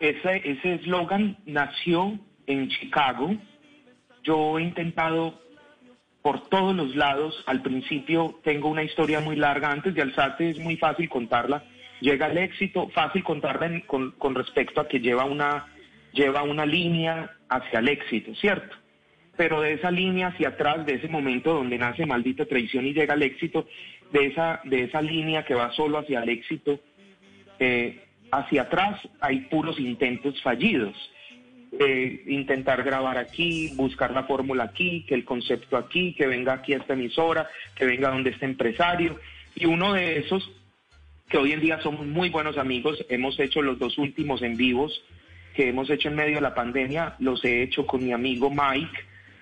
Ese eslogan nació en Chicago. Yo he intentado por todos los lados. Al principio tengo una historia muy larga. Antes de alzarte es muy fácil contarla. Llega el éxito, fácil contarla con, con respecto a que lleva una, lleva una línea hacia el éxito, ¿cierto? Pero de esa línea hacia atrás, de ese momento donde nace maldita traición y llega el éxito, de esa, de esa línea que va solo hacia el éxito, eh, hacia atrás hay puros intentos fallidos. Eh, intentar grabar aquí, buscar la fórmula aquí, que el concepto aquí, que venga aquí a esta emisora, que venga donde este empresario. Y uno de esos, que hoy en día somos muy buenos amigos, hemos hecho los dos últimos en vivos que hemos hecho en medio de la pandemia, los he hecho con mi amigo Mike.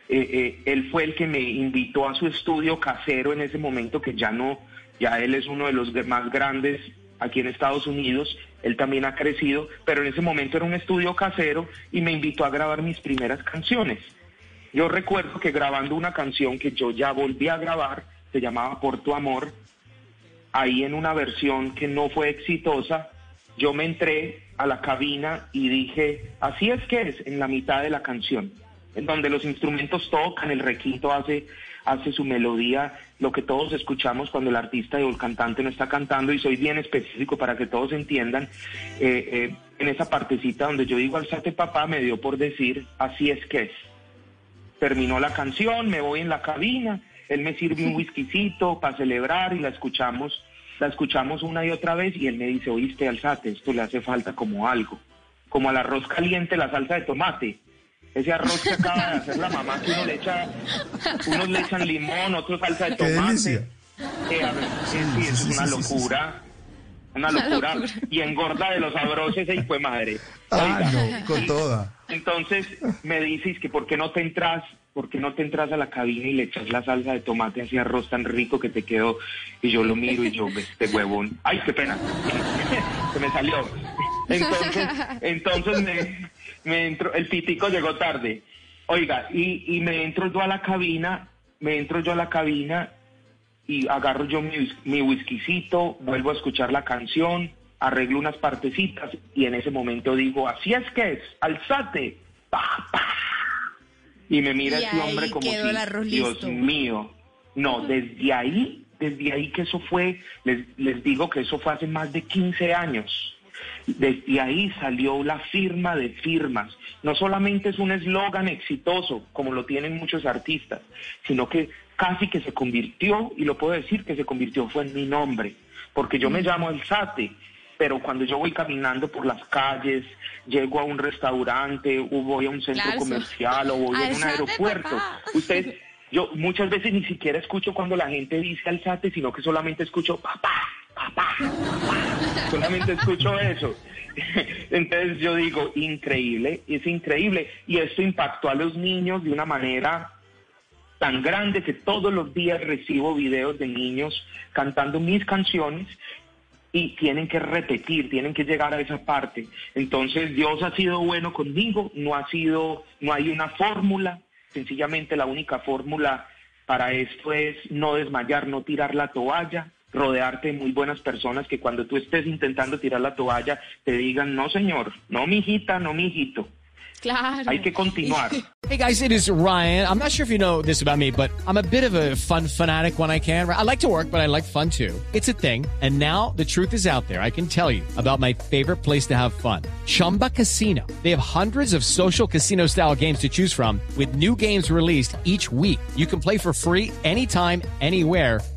Eh, eh, él fue el que me invitó a su estudio casero en ese momento, que ya no, ya él es uno de los más grandes aquí en Estados Unidos, él también ha crecido, pero en ese momento era un estudio casero y me invitó a grabar mis primeras canciones. Yo recuerdo que grabando una canción que yo ya volví a grabar, se llamaba Por tu amor, ahí en una versión que no fue exitosa, yo me entré a la cabina y dije, así es que es, en la mitad de la canción, en donde los instrumentos tocan, el requinto hace, hace su melodía, lo que todos escuchamos cuando el artista o el cantante no está cantando, y soy bien específico para que todos entiendan, eh, eh, en esa partecita donde yo digo, alzate papá, me dio por decir, así es que es terminó la canción, me voy en la cabina, él me sirve un whiskycito para celebrar y la escuchamos, la escuchamos una y otra vez y él me dice, oíste, alzate, esto le hace falta como algo, como al arroz caliente la salsa de tomate. Ese arroz que acaba de hacer la mamá, que uno le echa, unos le echan limón, otros salsa de Qué tomate. delicia. Eh, a ver, sí, sí, eso sí, es una sí, sí, sí, sí. locura. Una locura. Y engorda de los sabrosos y fue madre. Ah, no, con toda. entonces me dices que por qué no te entras, por qué no te entras a la cabina y le echas la salsa de tomate a ese arroz tan rico que te quedó y yo lo miro y yo "Ve este huevón, ay qué pena, se me salió. Entonces, entonces me, me entro, el pitico llegó tarde. Oiga, y, y me entro yo a la cabina, me entro yo a la cabina y agarro yo mi, mi whiskycito, vuelvo a escuchar la canción, arreglo unas partecitas y en ese momento digo, así es que es, alzate, pa, pa. Y me mira Y ese hombre como si, Dios mío. No, desde ahí, desde ahí que eso fue, les, les digo que eso fue hace más de 15 años. Desde ahí salió la firma de firmas. No solamente es un eslogan exitoso, como lo tienen muchos artistas, sino que casi que se convirtió, y lo puedo decir que se convirtió, fue en mi nombre, porque yo Mm. me llamo El Sate, pero cuando yo voy caminando por las calles, llego a un restaurante, o voy a un centro Claro, comercial, o voy a un aeropuerto, papá. ustedes, yo muchas veces ni siquiera escucho cuando la gente dice alzate, sino que solamente escucho papá, papá, papá. Solamente escucho eso. Entonces yo digo, increíble, es increíble. Y esto impactó a los niños de una manera tan grande que todos los días recibo videos de niños cantando mis canciones y tienen que repetir, tienen que llegar a esa parte. Entonces Dios ha sido bueno conmigo, no ha sido, no hay una fórmula, sencillamente la única fórmula para esto es no desmayar, no tirar la toalla, rodearte de muy buenas personas que cuando tú estés intentando tirar la toalla te digan, no señor, no mijita, no mijito, Claro. hay que continuar. Hey guys, it is Ryan. I'm not sure if you know this about me, but I'm a bit of a fun fanatic when I can. I like to work, but I like fun too. It's a thing. And now the truth is out there. I can tell you about my favorite place to have fun. Chumba Casino. They have hundreds of social casino style games to choose from with new games released each week. You can play for free anytime, anywhere.